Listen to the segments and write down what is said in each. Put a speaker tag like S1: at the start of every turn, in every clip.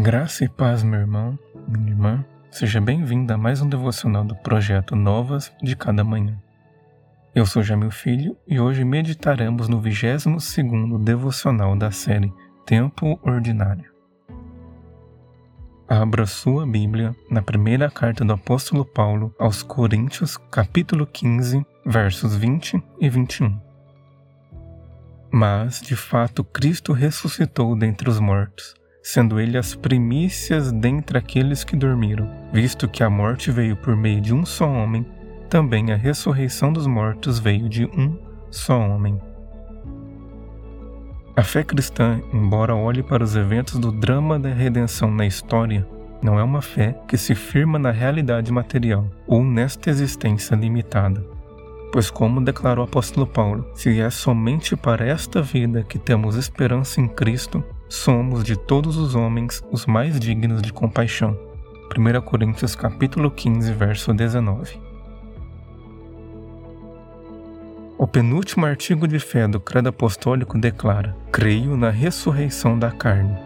S1: Graça e paz, meu irmão, minha irmã. Seja bem-vindo a mais um devocional do projeto Novas de Cada Manhã. Eu sou Jamil Filho e hoje meditaremos no 22º devocional da série Tempo Ordinário. Abra sua Bíblia na primeira carta do apóstolo Paulo aos Coríntios, capítulo 15, versos 20 e 21. Mas, de fato, Cristo ressuscitou dentre os mortos sendo ele as primícias dentre aqueles que dormiram, visto que a morte veio por meio de um só homem, também a ressurreição dos mortos veio de um só homem. A fé cristã, embora olhe para os eventos do drama da redenção na história, não é uma fé que se firma na realidade material ou nesta existência limitada. Pois, como declarou o apóstolo Paulo, se é somente para esta vida que temos esperança em Cristo, somos de todos os homens os mais dignos de compaixão. 1 Coríntios capítulo 15, verso 19. O penúltimo artigo de fé do Credo Apostólico declara: Creio na ressurreição da carne.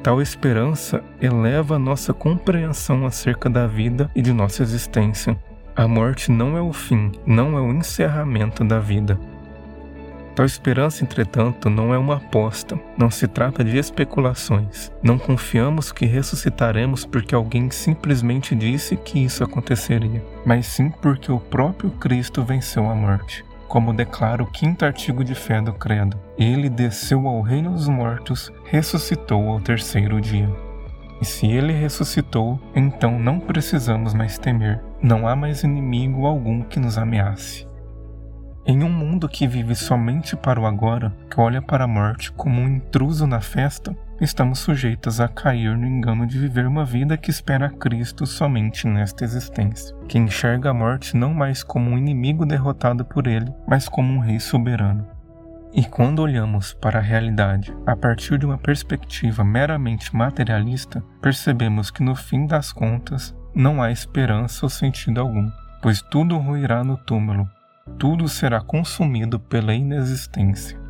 S1: Tal esperança eleva nossa compreensão acerca da vida e de nossa existência. A morte não é o fim, não é o encerramento da vida, Tal esperança, entretanto, não é uma aposta, não se trata de especulações. Não confiamos que ressuscitaremos porque alguém simplesmente disse que isso aconteceria, mas sim porque o próprio Cristo venceu a morte. Como declara o quinto artigo de fé do Credo, ele desceu ao reino dos mortos, ressuscitou ao terceiro dia. E se ele ressuscitou, então não precisamos mais temer, não há mais inimigo algum que nos ameace. Em um mundo que vive somente para o agora, que olha para a morte como um intruso na festa, estamos sujeitos a cair no engano de viver uma vida que espera Cristo somente nesta existência, que enxerga a morte não mais como um inimigo derrotado por ele, mas como um rei soberano. E quando olhamos para a realidade a partir de uma perspectiva meramente materialista, percebemos que no fim das contas não há esperança ou sentido algum, pois tudo ruirá no túmulo tudo será consumido pela inexistência.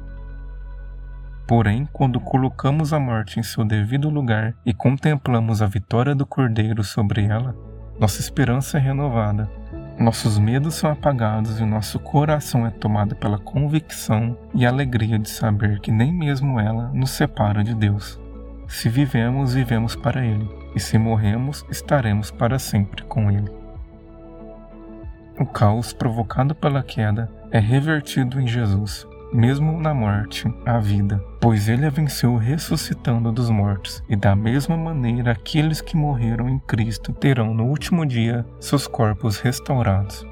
S1: Porém, quando colocamos a morte em seu devido lugar e contemplamos a vitória do Cordeiro sobre ela, nossa esperança é renovada, nossos medos são apagados e nosso coração é tomado pela convicção e alegria de saber que nem mesmo ela nos separa de Deus. Se vivemos, vivemos para Ele, e se morremos, estaremos para sempre com Ele. O caos provocado pela queda é revertido em Jesus, mesmo na morte, a vida, pois ele a venceu ressuscitando dos mortos, e da mesma maneira aqueles que morreram em Cristo terão no último dia seus corpos restaurados.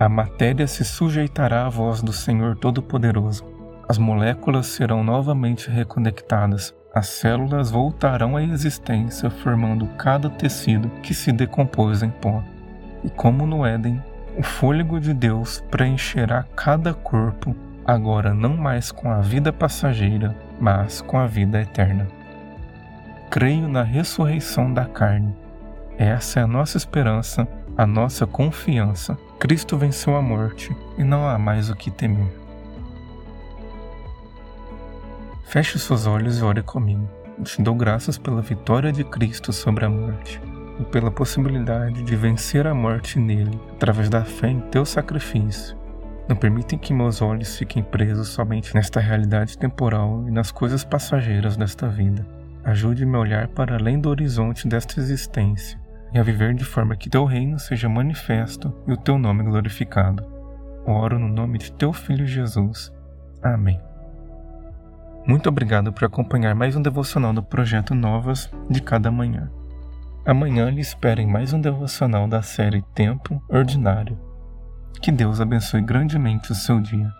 S1: A matéria se sujeitará à voz do Senhor Todo-Poderoso. As moléculas serão novamente reconectadas. As células voltarão à existência, formando cada tecido que se decompôs em pó. E como no Éden, o fôlego de Deus preencherá cada corpo, agora não mais com a vida passageira, mas com a vida eterna. Creio na ressurreição da carne. Essa é a nossa esperança, a nossa confiança. Cristo venceu a morte e não há mais o que temer. Feche seus olhos e ore comigo. Te dou graças pela vitória de Cristo sobre a morte e pela possibilidade de vencer a morte nele através da fé em teu sacrifício. Não permitem que meus olhos fiquem presos somente nesta realidade temporal e nas coisas passageiras desta vida. Ajude-me a olhar para além do horizonte desta existência e a viver de forma que teu reino seja manifesto e o teu nome glorificado. Oro no nome de teu filho Jesus. Amém. Muito obrigado por acompanhar mais um devocional do projeto Novas de cada manhã. Amanhã lhe esperem mais um devocional da série Tempo Ordinário. Que Deus abençoe grandemente o seu dia.